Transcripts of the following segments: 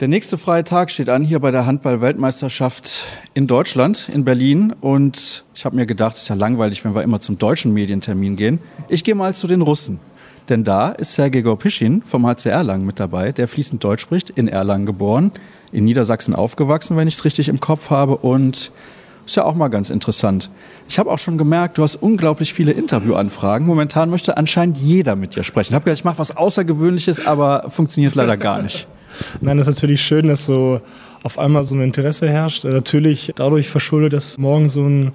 Der nächste freie Tag steht an hier bei der Handball-Weltmeisterschaft in Deutschland, in Berlin. Und ich habe mir gedacht, es ist ja langweilig, wenn wir immer zum deutschen Medientermin gehen. Ich gehe mal zu den Russen. Denn da ist Sergei Gorpischin vom HC Erlangen mit dabei, der fließend Deutsch spricht, in Erlangen geboren, in Niedersachsen aufgewachsen, wenn ich es richtig im Kopf habe. Und ist ja auch mal ganz interessant. Ich habe auch schon gemerkt, du hast unglaublich viele Interviewanfragen. Momentan möchte anscheinend jeder mit dir sprechen. Ich habe gedacht, ich mache was Außergewöhnliches, aber funktioniert leider gar nicht. Nein, das ist natürlich schön, dass so auf einmal so ein Interesse herrscht. Äh, natürlich dadurch verschuldet, dass morgen so ein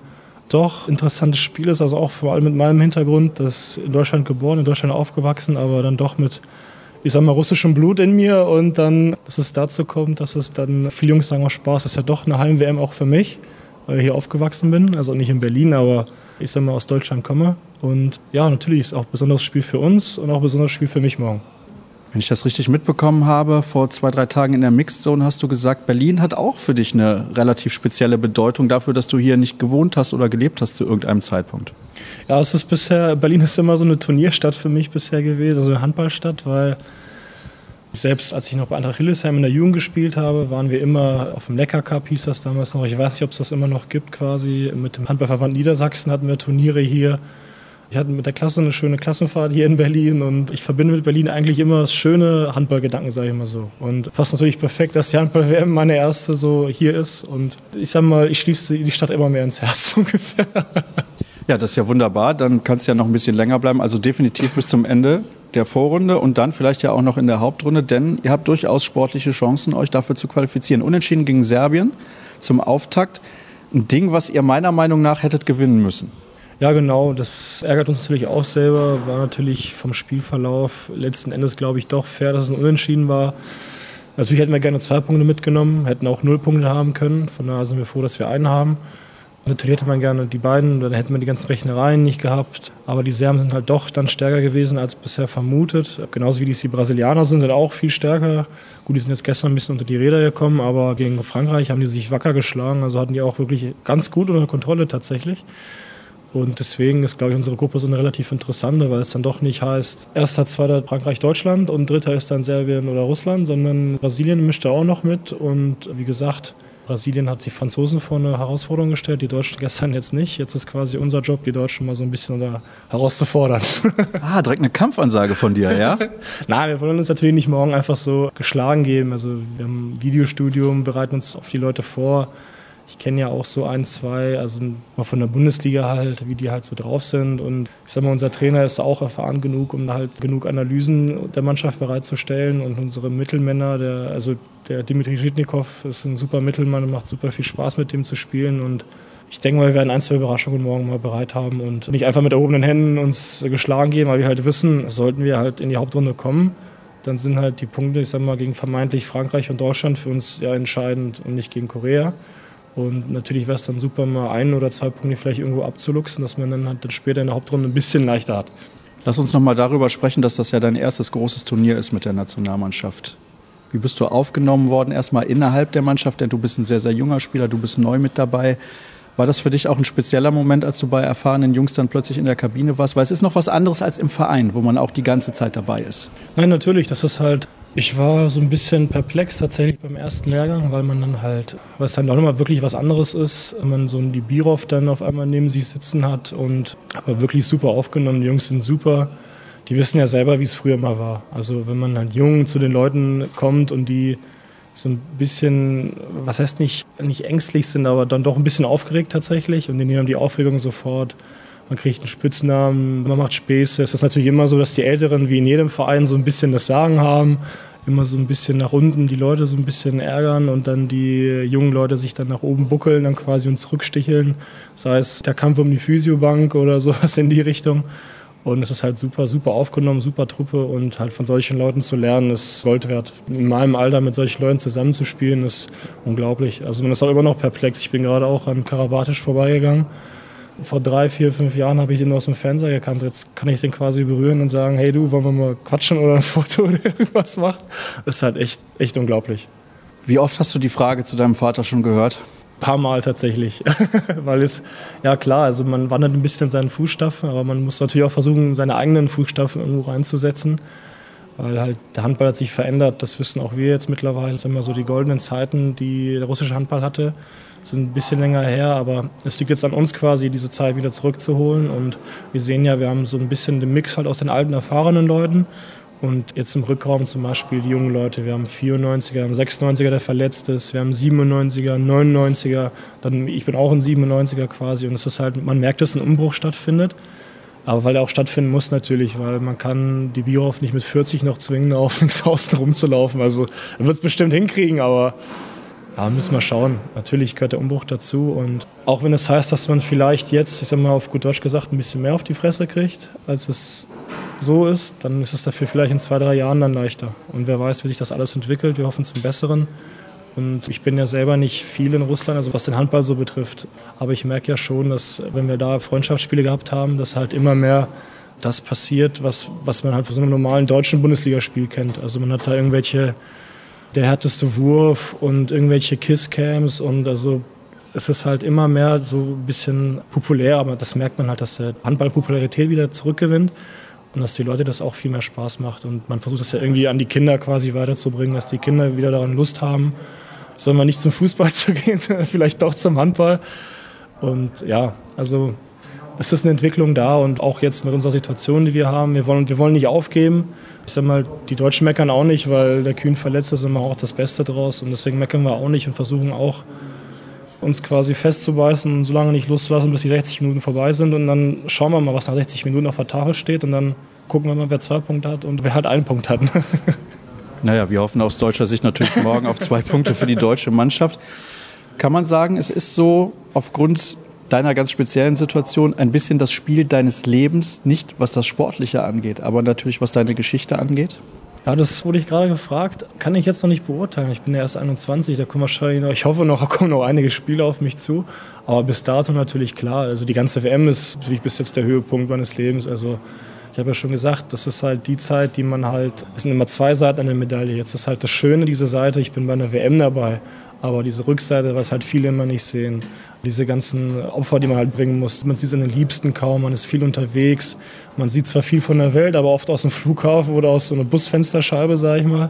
doch interessantes Spiel ist, also auch vor allem mit meinem Hintergrund, dass in Deutschland geboren, in Deutschland aufgewachsen, aber dann doch mit, ich sag mal, russischem Blut in mir und dann, dass es dazu kommt, dass es dann, viele Jungs sagen auch Spaß, das ist ja doch eine Heim-WM auch für mich, hier aufgewachsen bin, also nicht in Berlin, aber ich sag mal aus Deutschland komme und ja, natürlich ist es auch ein besonderes Spiel für uns und auch ein besonderes Spiel für mich morgen. Wenn ich das richtig mitbekommen habe, vor zwei, drei Tagen in der Mixed Zone hast du gesagt, Berlin hat auch für dich eine relativ spezielle Bedeutung dafür, dass du hier nicht gewohnt hast oder gelebt hast zu irgendeinem Zeitpunkt. Ja, es ist bisher, Berlin ist immer so eine Turnierstadt für mich bisher gewesen, also eine Handballstadt, weil selbst als ich noch bei Eintracht Hildesheim in der Jugend gespielt habe, waren wir immer auf dem Lecker Cup, hieß das damals noch. Ich weiß nicht, ob es das immer noch gibt quasi. Mit dem Handballverband Niedersachsen hatten wir Turniere hier. Ich hatte mit der Klasse eine schöne Klassenfahrt hier in Berlin und ich verbinde mit Berlin eigentlich immer schöne Handballgedanken, sage ich mal so. Und fast natürlich perfekt, dass die Handball-WM meine erste so hier ist. Und ich sag mal, ich schließe die Stadt immer mehr ins Herz ungefähr. Ja, das ist ja wunderbar. Dann kannst du ja noch ein bisschen länger bleiben. Also definitiv bis zum Ende der Vorrunde und dann vielleicht ja auch noch in der Hauptrunde, denn ihr habt durchaus sportliche Chancen, euch dafür zu qualifizieren. Unentschieden gegen Serbien zum Auftakt. Ein Ding, was ihr meiner Meinung nach hättet gewinnen müssen. Ja, genau. Das ärgert uns natürlich auch selber. War natürlich vom Spielverlauf letzten Endes, glaube ich, doch fair, dass es ein Unentschieden war. Natürlich hätten wir gerne zwei Punkte mitgenommen, hätten auch null Punkte haben können. Von daher sind wir froh, dass wir einen haben. Natürlich hätte man gerne die beiden, dann hätten wir die ganzen Rechnereien nicht gehabt. Aber die Serben sind halt doch dann stärker gewesen als bisher vermutet. Genauso wie die Brasilianer sind, sind auch viel stärker. Gut, die sind jetzt gestern ein bisschen unter die Räder gekommen, aber gegen Frankreich haben die sich wacker geschlagen. Also hatten die auch wirklich ganz gut unter Kontrolle tatsächlich. Und deswegen ist, glaube ich, unsere Gruppe so eine relativ interessante, weil es dann doch nicht heißt, erster, zweiter Frankreich, Deutschland und dritter ist dann Serbien oder Russland, sondern Brasilien mischt da auch noch mit. Und wie gesagt, Brasilien hat die Franzosen vor eine Herausforderung gestellt, die Deutschen gestern jetzt nicht. Jetzt ist quasi unser Job, die Deutschen mal so ein bisschen da herauszufordern. Ah, direkt eine Kampfansage von dir, ja? Nein, wir wollen uns natürlich nicht morgen einfach so geschlagen geben. Also wir haben ein Videostudium, bereiten uns auf die Leute vor ich kenne ja auch so ein, zwei, also mal von der Bundesliga halt, wie die halt so drauf sind. Und ich sag mal, unser Trainer ist auch erfahren genug, um halt genug Analysen der Mannschaft bereitzustellen. Und unsere Mittelmänner, der, also der Dimitri Schitnikow ist ein super Mittelmann und macht super viel Spaß mit dem zu spielen. Und ich denke mal, wir werden ein, zwei Überraschungen morgen mal bereit haben und nicht einfach mit erhobenen Händen uns geschlagen geben, weil wir halt wissen, sollten wir halt in die Hauptrunde kommen, dann sind halt die Punkte, ich sag mal, gegen vermeintlich Frankreich und Deutschland für uns ja entscheidend und nicht gegen Korea. Und natürlich wäre es dann super, mal ein oder zwei Punkte vielleicht irgendwo abzuluxen, dass man dann halt dann später in der Hauptrunde ein bisschen leichter hat. Lass uns nochmal darüber sprechen, dass das ja dein erstes großes Turnier ist mit der Nationalmannschaft. Wie bist du aufgenommen worden, erstmal innerhalb der Mannschaft, denn du bist ein sehr, sehr junger Spieler, du bist neu mit dabei. War das für dich auch ein spezieller Moment, als du bei erfahrenen Jungs dann plötzlich in der Kabine warst? Weil es ist noch was anderes als im Verein, wo man auch die ganze Zeit dabei ist. Nein, natürlich. Das ist halt ich war so ein bisschen perplex tatsächlich beim ersten Lehrgang, weil man dann halt, weil es dann auch nochmal wirklich was anderes ist, wenn man so die Birov dann auf einmal neben sich sitzen hat und aber wirklich super aufgenommen. Die Jungs sind super. Die wissen ja selber, wie es früher mal war. Also wenn man halt jung zu den Leuten kommt und die so ein bisschen, was heißt nicht, nicht ängstlich sind, aber dann doch ein bisschen aufgeregt tatsächlich und die nehmen die Aufregung sofort man kriegt einen Spitznamen, man macht Späße. Es ist natürlich immer so, dass die Älteren, wie in jedem Verein, so ein bisschen das Sagen haben, immer so ein bisschen nach unten die Leute so ein bisschen ärgern und dann die jungen Leute sich dann nach oben buckeln, dann quasi uns zurücksticheln. Sei es der Kampf um die Physiobank oder sowas in die Richtung. Und es ist halt super, super aufgenommen, super Truppe und halt von solchen Leuten zu lernen, ist Gold wert. In meinem Alter mit solchen Leuten zusammenzuspielen, ist unglaublich. Also man ist auch immer noch perplex. Ich bin gerade auch an Karabatisch vorbeigegangen vor drei, vier, fünf Jahren habe ich den aus dem Fernseher gekannt. Jetzt kann ich den quasi berühren und sagen, hey du, wollen wir mal quatschen oder ein Foto oder irgendwas machen? Das ist halt echt, echt unglaublich. Wie oft hast du die Frage zu deinem Vater schon gehört? Ein paar Mal tatsächlich. Weil es, ja klar, also man wandert ein bisschen in seinen Fußstapfen, aber man muss natürlich auch versuchen, seine eigenen Fußstapfen irgendwo reinzusetzen. Weil halt der Handball hat sich verändert. Das wissen auch wir jetzt mittlerweile. Das sind immer so die goldenen Zeiten, die der russische Handball hatte. Das sind ein bisschen länger her, aber es liegt jetzt an uns quasi, diese Zeit wieder zurückzuholen. Und wir sehen ja, wir haben so ein bisschen den Mix halt aus den alten, erfahrenen Leuten. Und jetzt im Rückraum zum Beispiel die jungen Leute. Wir haben 94er, wir haben 96er, der verletzt ist. Wir haben 97er, 99er. Dann, ich bin auch ein 97er quasi. Und es ist halt, man merkt, dass ein Umbruch stattfindet. Aber weil er auch stattfinden muss natürlich, weil man kann die Bierhoff nicht mit 40 noch zwingen, auf Linkshausen rumzulaufen. Also er wird es bestimmt hinkriegen, aber ja, müssen wir schauen. Natürlich gehört der Umbruch dazu. Und auch wenn es heißt, dass man vielleicht jetzt, ich sag mal auf gut Deutsch gesagt, ein bisschen mehr auf die Fresse kriegt, als es so ist, dann ist es dafür vielleicht in zwei, drei Jahren dann leichter. Und wer weiß, wie sich das alles entwickelt. Wir hoffen zum Besseren. Und ich bin ja selber nicht viel in Russland, also was den Handball so betrifft. Aber ich merke ja schon, dass wenn wir da Freundschaftsspiele gehabt haben, dass halt immer mehr das passiert, was, was man halt von so einem normalen deutschen Bundesligaspiel kennt. Also man hat da irgendwelche, der härteste Wurf und irgendwelche Kisscams und also es ist halt immer mehr so ein bisschen populär, aber das merkt man halt, dass der Handball Popularität wieder zurückgewinnt und dass die Leute das auch viel mehr Spaß macht und man versucht das ja irgendwie an die Kinder quasi weiterzubringen, dass die Kinder wieder daran Lust haben soll man nicht zum Fußball zu gehen, sondern vielleicht doch zum Handball. Und ja, also es ist eine Entwicklung da und auch jetzt mit unserer Situation, die wir haben, wir wollen, wir wollen nicht aufgeben. Ich sag mal, die Deutschen meckern auch nicht, weil der Kühn verletzt ist und machen auch das Beste draus. Und deswegen meckern wir auch nicht und versuchen auch, uns quasi festzubeißen so lange nicht loszulassen, bis die 60 Minuten vorbei sind. Und dann schauen wir mal, was nach 60 Minuten auf der Tafel steht. Und dann gucken wir mal, wer zwei Punkte hat und wer halt einen Punkt hat. Naja, wir hoffen aus deutscher Sicht natürlich morgen auf zwei Punkte für die deutsche Mannschaft. Kann man sagen, es ist so aufgrund deiner ganz speziellen Situation ein bisschen das Spiel deines Lebens, nicht was das Sportliche angeht, aber natürlich was deine Geschichte angeht? Ja, das wurde ich gerade gefragt. Kann ich jetzt noch nicht beurteilen. Ich bin ja erst 21, da kommen wahrscheinlich noch, ich hoffe noch, kommen noch einige Spiele auf mich zu. Aber bis dato natürlich klar. Also die ganze WM ist natürlich bis jetzt der Höhepunkt meines Lebens. Also ich habe ja schon gesagt, das ist halt die Zeit, die man halt, es sind immer zwei Seiten an der Medaille. Jetzt ist halt das Schöne, diese Seite, ich bin bei einer WM dabei, aber diese Rückseite, was halt viele immer nicht sehen, diese ganzen Opfer, die man halt bringen muss. Man sieht seine Liebsten kaum, man ist viel unterwegs, man sieht zwar viel von der Welt, aber oft aus dem Flughafen oder aus so einer Busfensterscheibe, sage ich mal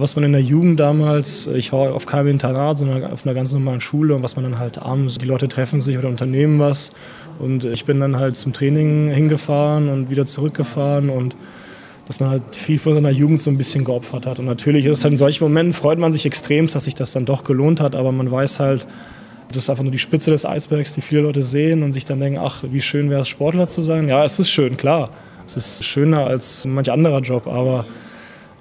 was man in der Jugend damals, ich war auf keinem Internat, sondern auf einer ganz normalen Schule und was man dann halt abends, die Leute treffen sich oder unternehmen was und ich bin dann halt zum Training hingefahren und wieder zurückgefahren und dass man halt viel von seiner Jugend so ein bisschen geopfert hat. Und natürlich ist es halt in solchen Momenten, freut man sich extrem, dass sich das dann doch gelohnt hat, aber man weiß halt, das ist einfach nur die Spitze des Eisbergs, die viele Leute sehen und sich dann denken, ach, wie schön wäre es, Sportler zu sein. Ja, es ist schön, klar. Es ist schöner als manch anderer Job, aber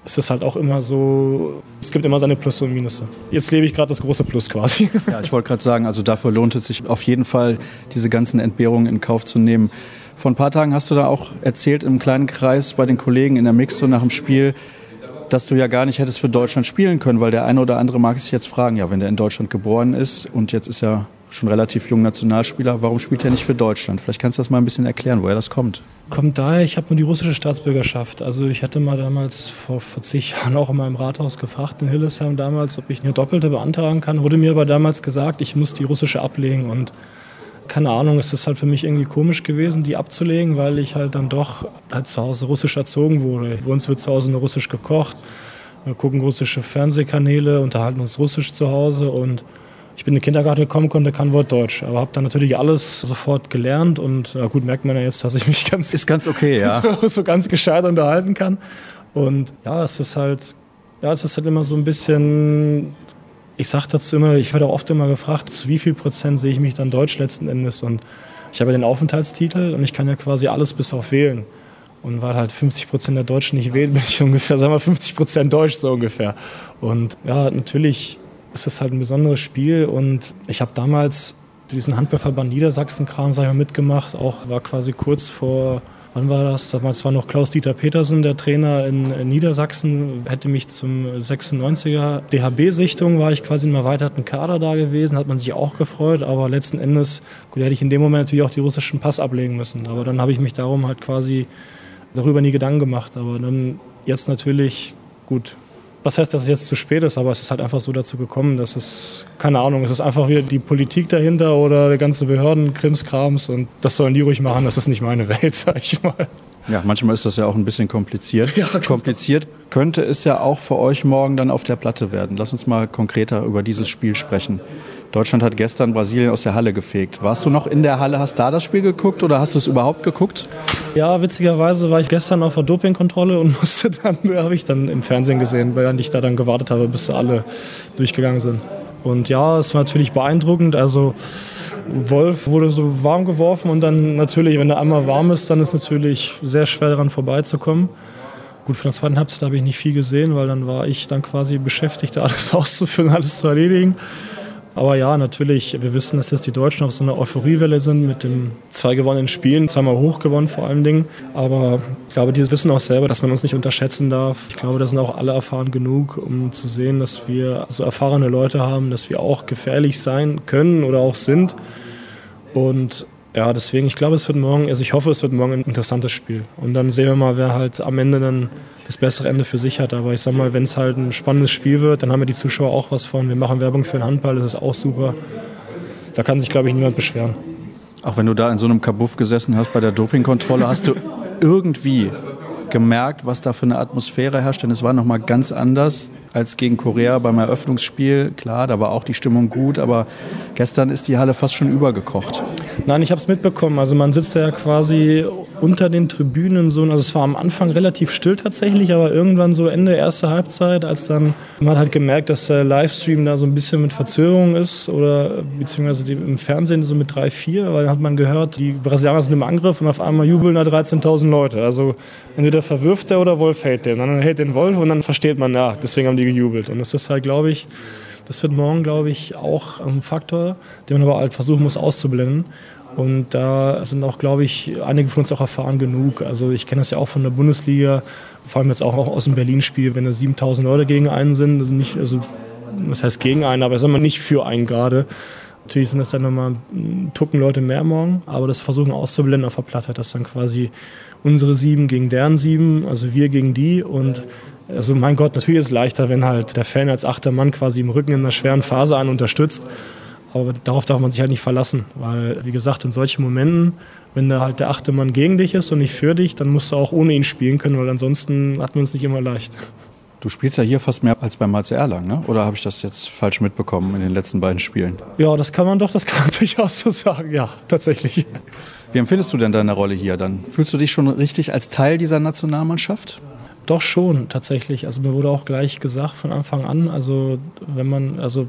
es ist halt auch immer so, es gibt immer seine Plus und Minus. Jetzt lebe ich gerade das große Plus quasi. Ja, ich wollte gerade sagen, also dafür lohnt es sich auf jeden Fall, diese ganzen Entbehrungen in Kauf zu nehmen. Vor ein paar Tagen hast du da auch erzählt im kleinen Kreis bei den Kollegen in der Mixo nach dem Spiel, dass du ja gar nicht hättest für Deutschland spielen können, weil der eine oder andere mag sich jetzt fragen, ja, wenn der in Deutschland geboren ist und jetzt ist er schon relativ jung Nationalspieler. Warum spielt er nicht für Deutschland? Vielleicht kannst du das mal ein bisschen erklären, woher das kommt. Kommt daher, ich habe nur die russische Staatsbürgerschaft. Also ich hatte mal damals vor 40 Jahren auch in meinem Rathaus gefragt, in Hillesheim damals, ob ich eine doppelte beantragen kann. Wurde mir aber damals gesagt, ich muss die russische ablegen und keine Ahnung, es ist halt für mich irgendwie komisch gewesen, die abzulegen, weil ich halt dann doch halt zu Hause russisch erzogen wurde. Bei uns wird zu Hause nur russisch gekocht. Wir gucken russische Fernsehkanäle, unterhalten uns russisch zu Hause und ich bin in den Kindergarten gekommen, konnte kein Wort Deutsch, aber habe dann natürlich alles sofort gelernt und ja gut, merkt man ja jetzt, dass ich mich ganz ist ganz okay, ja, so, so ganz gescheit unterhalten kann. Und ja, es ist halt, ja, es ist halt immer so ein bisschen. Ich sage dazu immer, ich werde oft immer gefragt, zu wie viel Prozent sehe ich mich dann Deutsch letzten Endes und ich habe den Aufenthaltstitel und ich kann ja quasi alles bis auf wählen. Und weil halt 50 Prozent der Deutschen nicht wählen, bin ich ungefähr, sagen wir 50 Prozent Deutsch so ungefähr. Und ja, natürlich ist halt ein besonderes Spiel und ich habe damals diesen Handballverband Niedersachsen-Kram sag ich mal, mitgemacht, auch war quasi kurz vor, wann war das? Damals war noch Klaus-Dieter Petersen, der Trainer in, Niedersachsen, hätte mich zum 96er DHB-Sichtung, war ich quasi im erweiterten Kader da gewesen, hat man sich auch gefreut, aber letzten Endes, gut, hätte ich in dem Moment natürlich auch die russischen Pass ablegen müssen, aber dann habe ich mich darum halt quasi darüber nie Gedanken gemacht, aber dann jetzt natürlich, gut, was heißt, dass es jetzt zu spät ist, aber es ist halt einfach so dazu gekommen, dass es, keine Ahnung, es ist einfach wieder die Politik dahinter oder der ganze Behörden, Krimskrams und das sollen die ruhig machen, das ist nicht meine Welt, sag ich mal. Ja, manchmal ist das ja auch ein bisschen kompliziert. Ja, genau. Kompliziert könnte es ja auch für euch morgen dann auf der Platte werden. Lass uns mal konkreter über dieses Spiel sprechen. Deutschland hat gestern Brasilien aus der Halle gefegt. Warst du noch in der Halle, hast da das Spiel geguckt oder hast du es überhaupt geguckt? Ja, witzigerweise war ich gestern auf der Dopingkontrolle und musste dann, habe ich dann im Fernsehen gesehen, während ich da dann gewartet habe, bis alle durchgegangen sind. Und ja, es war natürlich beeindruckend. Also Wolf wurde so warm geworfen und dann natürlich, wenn er einmal warm ist, dann ist natürlich sehr schwer daran vorbeizukommen. Gut, von der zweiten Halbzeit habe ich nicht viel gesehen, weil dann war ich dann quasi beschäftigt, alles auszuführen, alles zu erledigen. Aber ja, natürlich, wir wissen, dass jetzt die Deutschen auf so einer Euphoriewelle sind mit den zwei gewonnenen Spielen, zweimal hoch gewonnen vor allen Dingen. Aber ich glaube, die wissen auch selber, dass man uns nicht unterschätzen darf. Ich glaube, da sind auch alle erfahren genug, um zu sehen, dass wir so erfahrene Leute haben, dass wir auch gefährlich sein können oder auch sind. Und ja, deswegen, ich glaube, es wird morgen, also ich hoffe, es wird morgen ein interessantes Spiel. Und dann sehen wir mal, wer halt am Ende dann das bessere Ende für sich hat. Aber ich sag mal, wenn es halt ein spannendes Spiel wird, dann haben wir die Zuschauer auch was von. Wir machen Werbung für den Handball, das ist auch super. Da kann sich, glaube ich, niemand beschweren. Auch wenn du da in so einem Kabuff gesessen hast bei der Dopingkontrolle, hast du irgendwie gemerkt, was da für eine Atmosphäre herrscht, denn es war nochmal ganz anders als gegen Korea beim Eröffnungsspiel. Klar, da war auch die Stimmung gut, aber gestern ist die Halle fast schon übergekocht. Nein, ich habe es mitbekommen. Also man sitzt ja quasi unter den Tribünen so. Also es war am Anfang relativ still tatsächlich, aber irgendwann so Ende erste Halbzeit, als dann man hat gemerkt, dass der Livestream da so ein bisschen mit Verzögerung ist oder beziehungsweise im Fernsehen so mit 3, 4, weil dann hat man gehört, die Brasilianer sind im Angriff und auf einmal jubeln da 13.000 Leute. Also entweder verwirft der oder Wolf hält den. Dann hält den Wolf und dann versteht man, ja, deswegen haben die gejubelt. Und das ist halt, glaube ich, das wird morgen, glaube ich, auch ein Faktor, den man aber halt versuchen muss auszublenden. Und da sind auch, glaube ich, einige von uns auch erfahren genug. Also ich kenne das ja auch von der Bundesliga, vor allem jetzt auch aus dem Berlin-Spiel, wenn da 7000 Leute gegen einen sind, also nicht, also was heißt gegen einen, aber sagen wir nicht für einen gerade. Natürlich sind das dann nochmal Tucken Leute mehr morgen, aber das versuchen auszublenden auf der Platte, dass dann quasi unsere sieben gegen deren sieben, also wir gegen die und also mein Gott, natürlich ist es leichter, wenn halt der Fan als achter Mann quasi im Rücken in einer schweren Phase einen unterstützt. Aber darauf darf man sich halt nicht verlassen, weil, wie gesagt, in solchen Momenten, wenn da halt der achte Mann gegen dich ist und nicht für dich, dann musst du auch ohne ihn spielen können, weil ansonsten hat man es nicht immer leicht. Du spielst ja hier fast mehr als beim HC Erlangen, ne? oder habe ich das jetzt falsch mitbekommen in den letzten beiden Spielen? Ja, das kann man doch, das kann man durchaus so sagen, ja, tatsächlich. Wie empfindest du denn deine Rolle hier dann? Fühlst du dich schon richtig als Teil dieser Nationalmannschaft? Doch schon, tatsächlich. Also mir wurde auch gleich gesagt von Anfang an, also wenn man also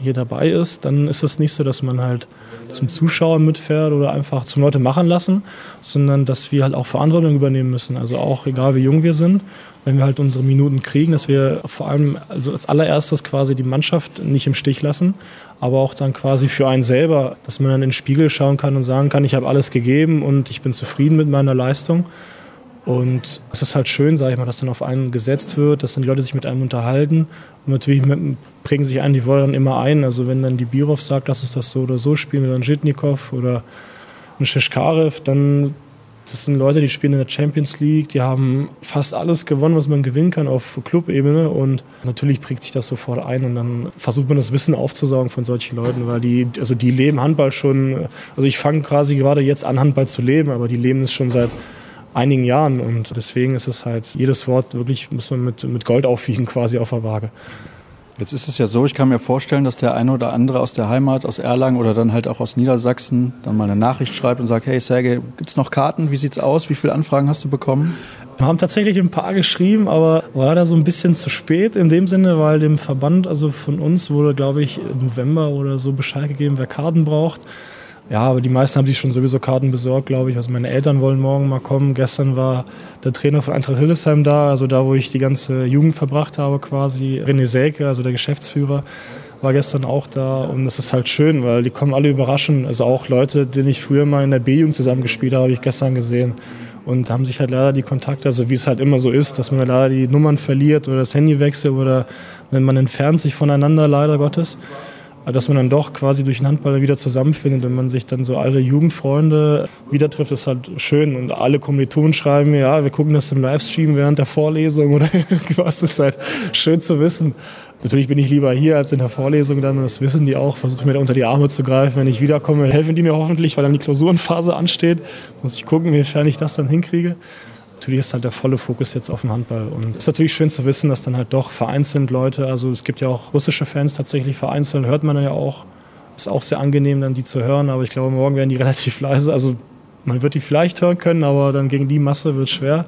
hier dabei ist, dann ist es nicht so, dass man halt zum Zuschauer mitfährt oder einfach zum Leute machen lassen, sondern dass wir halt auch Verantwortung übernehmen müssen. Also auch egal wie jung wir sind, wenn wir halt unsere Minuten kriegen, dass wir vor allem also als allererstes quasi die Mannschaft nicht im Stich lassen, aber auch dann quasi für einen selber, dass man dann in den Spiegel schauen kann und sagen kann, ich habe alles gegeben und ich bin zufrieden mit meiner Leistung. Und es ist halt schön, sage ich mal, dass dann auf einen gesetzt wird, dass dann die Leute sich mit einem unterhalten. Und natürlich prägen sich einen die Worte dann immer ein. Also wenn dann die Birov sagt, lass uns das so oder so spielen, oder ein Jitnikov oder ein Shishkarev, dann das sind Leute, die spielen in der Champions League, die haben fast alles gewonnen, was man gewinnen kann auf Clubebene und natürlich prägt sich das sofort ein und dann versucht man das Wissen aufzusaugen von solchen Leuten, weil die, also die leben Handball schon, also ich fange quasi gerade jetzt an Handball zu leben, aber die leben es schon seit einigen Jahren. Und deswegen ist es halt, jedes Wort wirklich muss man mit, mit Gold aufwiegen quasi auf der Waage. Jetzt ist es ja so, ich kann mir vorstellen, dass der eine oder andere aus der Heimat, aus Erlangen oder dann halt auch aus Niedersachsen dann mal eine Nachricht schreibt und sagt, hey Sergej, gibt es noch Karten? Wie sieht's aus? Wie viele Anfragen hast du bekommen? Wir haben tatsächlich ein paar geschrieben, aber war leider so ein bisschen zu spät in dem Sinne, weil dem Verband, also von uns wurde, glaube ich, im November oder so Bescheid gegeben, wer Karten braucht. Ja, aber die meisten haben sich schon sowieso Karten besorgt, glaube ich. Also meine Eltern wollen morgen mal kommen. Gestern war der Trainer von Eintracht Hildesheim da, also da, wo ich die ganze Jugend verbracht habe quasi. René Selke, also der Geschäftsführer, war gestern auch da und das ist halt schön, weil die kommen alle überraschen. Also auch Leute, denen ich früher mal in der B-Jugend zusammengespielt habe, habe ich gestern gesehen. Und haben sich halt leider die Kontakte, also wie es halt immer so ist, dass man leider die Nummern verliert oder das Handy wechselt oder wenn man entfernt sich voneinander, leider Gottes dass man dann doch quasi durch den Handball wieder zusammenfindet und man sich dann so alle Jugendfreunde wieder trifft, ist halt schön. Und alle Kommilitonen schreiben mir, ja, wir gucken das im Livestream während der Vorlesung oder irgendwas. Das ist halt schön zu wissen. Natürlich bin ich lieber hier als in der Vorlesung dann das wissen die auch. Versuche mir da unter die Arme zu greifen. Wenn ich wiederkomme, helfen die mir hoffentlich, weil dann die Klausurenphase ansteht. Muss ich gucken, inwiefern ich das dann hinkriege. Natürlich ist halt der volle Fokus jetzt auf dem Handball. Und es ist natürlich schön zu wissen, dass dann halt doch vereinzelt Leute, also es gibt ja auch russische Fans tatsächlich vereinzelt, hört man dann ja auch. Ist auch sehr angenehm, dann die zu hören, aber ich glaube, morgen werden die relativ leise. Also man wird die vielleicht hören können, aber dann gegen die Masse wird es schwer.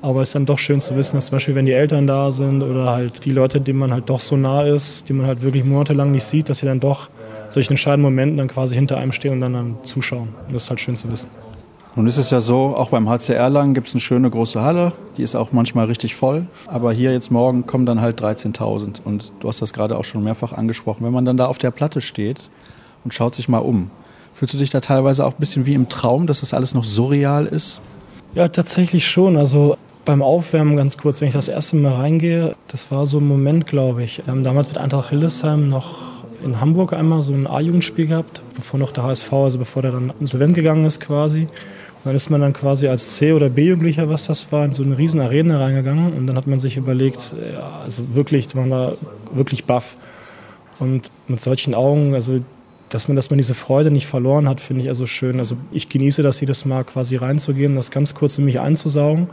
Aber es ist dann doch schön zu wissen, dass zum Beispiel, wenn die Eltern da sind oder halt die Leute, denen man halt doch so nah ist, die man halt wirklich monatelang nicht sieht, dass sie dann doch solchen entscheidenden Momenten dann quasi hinter einem stehen und dann, dann zuschauen. Und das ist halt schön zu wissen. Nun ist es ja so, auch beim HCR lang gibt es eine schöne große Halle, die ist auch manchmal richtig voll. Aber hier jetzt morgen kommen dann halt 13.000. Und du hast das gerade auch schon mehrfach angesprochen. Wenn man dann da auf der Platte steht und schaut sich mal um, fühlst du dich da teilweise auch ein bisschen wie im Traum, dass das alles noch surreal ist? Ja, tatsächlich schon. Also beim Aufwärmen ganz kurz, wenn ich das erste Mal reingehe, das war so ein Moment, glaube ich. Wir haben damals mit Eintracht Hildesheim noch in Hamburg einmal so ein A-Jugendspiel gehabt, bevor noch der HSV, also bevor der dann insolvent gegangen ist quasi. Dann ist man dann quasi als C- oder B-Jugendlicher, was das war, in so eine riesen Arena reingegangen und dann hat man sich überlegt, ja, also wirklich, man war wirklich baff. Und mit solchen Augen, also dass man, dass man diese Freude nicht verloren hat, finde ich also schön. Also ich genieße das jedes Mal quasi reinzugehen, das ganz kurz in mich einzusaugen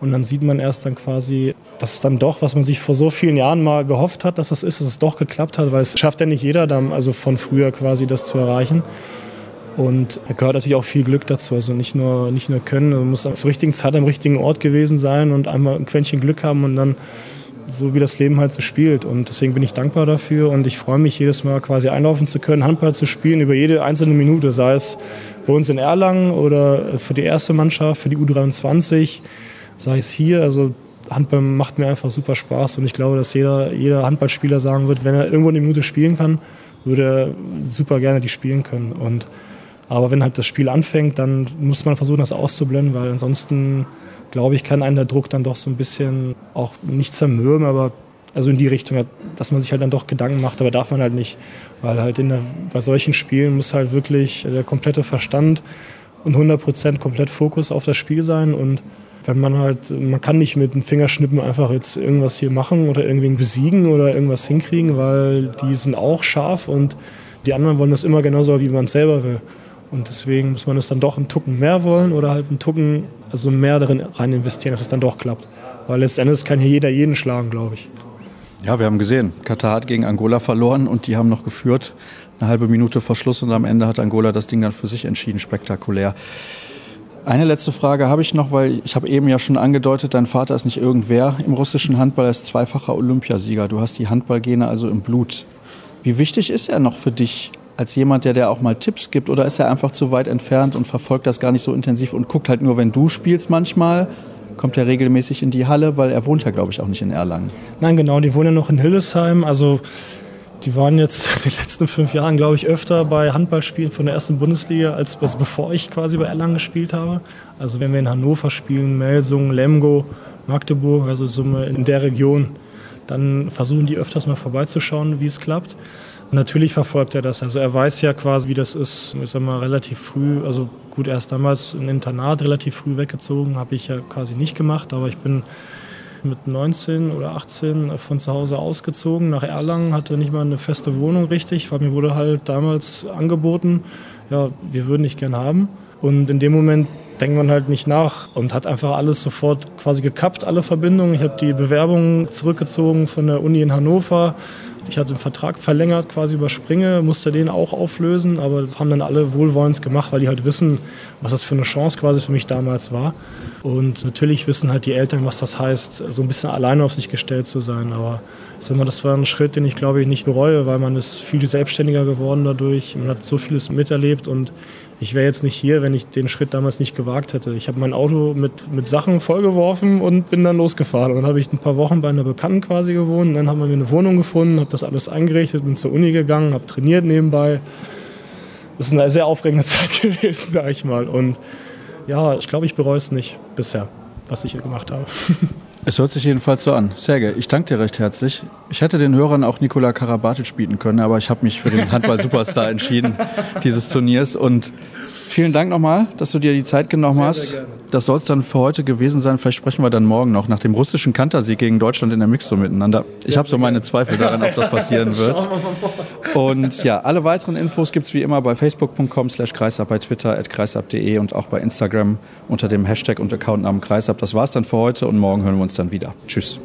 und dann sieht man erst dann quasi, dass es dann doch, was man sich vor so vielen Jahren mal gehofft hat, dass das ist, dass es doch geklappt hat, weil es schafft ja nicht jeder, dann, also von früher quasi das zu erreichen. Und da gehört natürlich auch viel Glück dazu. Also nicht nur, nicht nur können, man muss zur richtigen Zeit am richtigen Ort gewesen sein und einmal ein Quäntchen Glück haben und dann so wie das Leben halt so spielt. Und deswegen bin ich dankbar dafür und ich freue mich jedes Mal quasi einlaufen zu können, Handball zu spielen über jede einzelne Minute, sei es bei uns in Erlangen oder für die erste Mannschaft, für die U23 sei es hier. Also Handball macht mir einfach super Spaß und ich glaube, dass jeder, jeder Handballspieler sagen wird, wenn er irgendwo eine Minute spielen kann, würde er super gerne die spielen können. Und, aber wenn halt das Spiel anfängt, dann muss man versuchen, das auszublenden, weil ansonsten, glaube ich, kann einen der Druck dann doch so ein bisschen auch nicht zermürben, aber also in die Richtung, dass man sich halt dann doch Gedanken macht, aber darf man halt nicht, weil halt der, bei solchen Spielen muss halt wirklich der komplette Verstand und 100% komplett Fokus auf das Spiel sein und wenn man halt, man kann nicht mit dem Fingerschnippen einfach jetzt irgendwas hier machen oder irgendwen besiegen oder irgendwas hinkriegen, weil die sind auch scharf und die anderen wollen das immer genauso, wie man es selber will. Und deswegen muss man es dann doch einen Tucken mehr wollen oder halt einen Tucken, also mehr darin rein investieren, dass es dann doch klappt. Weil letztendlich kann hier jeder jeden schlagen, glaube ich. Ja, wir haben gesehen, Katar hat gegen Angola verloren und die haben noch geführt. Eine halbe Minute vor Schluss und am Ende hat Angola das Ding dann für sich entschieden. Spektakulär. Eine letzte Frage habe ich noch, weil ich habe eben ja schon angedeutet, dein Vater ist nicht irgendwer im russischen Handball, er ist zweifacher Olympiasieger. Du hast die Handballgene also im Blut. Wie wichtig ist er noch für dich als jemand, der dir auch mal Tipps gibt oder ist er einfach zu weit entfernt und verfolgt das gar nicht so intensiv und guckt halt nur, wenn du spielst manchmal? Kommt er regelmäßig in die Halle, weil er wohnt ja, glaube ich, auch nicht in Erlangen. Nein, genau, die wohnen ja noch in Hildesheim. Also die waren jetzt den letzten fünf Jahren, glaube ich, öfter bei Handballspielen von der ersten Bundesliga, als, bevor ich quasi bei Erlangen gespielt habe. Also wenn wir in Hannover spielen, Melsungen, Lemgo, Magdeburg, also so in der Region, dann versuchen die öfters mal vorbeizuschauen, wie es klappt. Natürlich verfolgt er das. Also er weiß ja quasi, wie das ist. Ich sag mal, relativ früh, also gut, erst damals ein Internat relativ früh weggezogen, habe ich ja quasi nicht gemacht, aber ich bin mit 19 oder 18 von zu Hause ausgezogen nach Erlangen, hatte nicht mal eine feste Wohnung richtig, weil mir wurde halt damals angeboten, ja, wir würden dich gern haben. Und in dem Moment denkt man halt nicht nach und hat einfach alles sofort quasi gekappt, alle Verbindungen. Ich habe die Bewerbung zurückgezogen von der Uni in Hannover, ich hatte den Vertrag verlängert, quasi über Springe, musste den auch auflösen, aber haben dann alle wohlwollend gemacht, weil die halt wissen, was das für eine Chance quasi für mich damals war. Und natürlich wissen halt die Eltern, was das heißt, so ein bisschen alleine auf sich gestellt zu sein. Aber das war ein Schritt, den ich glaube ich nicht bereue, weil man ist viel selbstständiger geworden dadurch. Man hat so vieles miterlebt und ich wäre jetzt nicht hier, wenn ich den Schritt damals nicht gewagt hätte. Ich habe mein Auto mit, mit Sachen vollgeworfen und bin dann losgefahren. Und dann habe ich ein paar Wochen bei einer Bekannten quasi gewohnt. Und dann haben wir mir eine Wohnung gefunden, habe das alles eingerichtet, bin zur Uni gegangen, habe trainiert nebenbei. Das ist eine sehr aufregende Zeit gewesen, sage ich mal. Und ja, ich glaube, ich bereue es nicht bisher, was ich hier gemacht habe. Es hört sich jedenfalls so an. Serge, ich danke dir recht herzlich. Ich hätte den Hörern auch Nikola Karabatic bieten können, aber ich habe mich für den Handball-Superstar entschieden dieses Turniers. Und vielen Dank nochmal, dass du dir die Zeit genommen sehr, hast. Sehr das soll es dann für heute gewesen sein. Vielleicht sprechen wir dann morgen noch nach dem russischen Kantersieg gegen Deutschland in der Mixo miteinander. Ich habe so meine Zweifel daran, ob das passieren wird. Und ja, alle weiteren Infos gibt es wie immer bei facebook.com slash kreisab, bei Twitter at kreisab.de und auch bei Instagram unter dem Hashtag und Accountnamen kreisab. Das war's dann für heute und morgen hören wir uns dann wieder. Tschüss.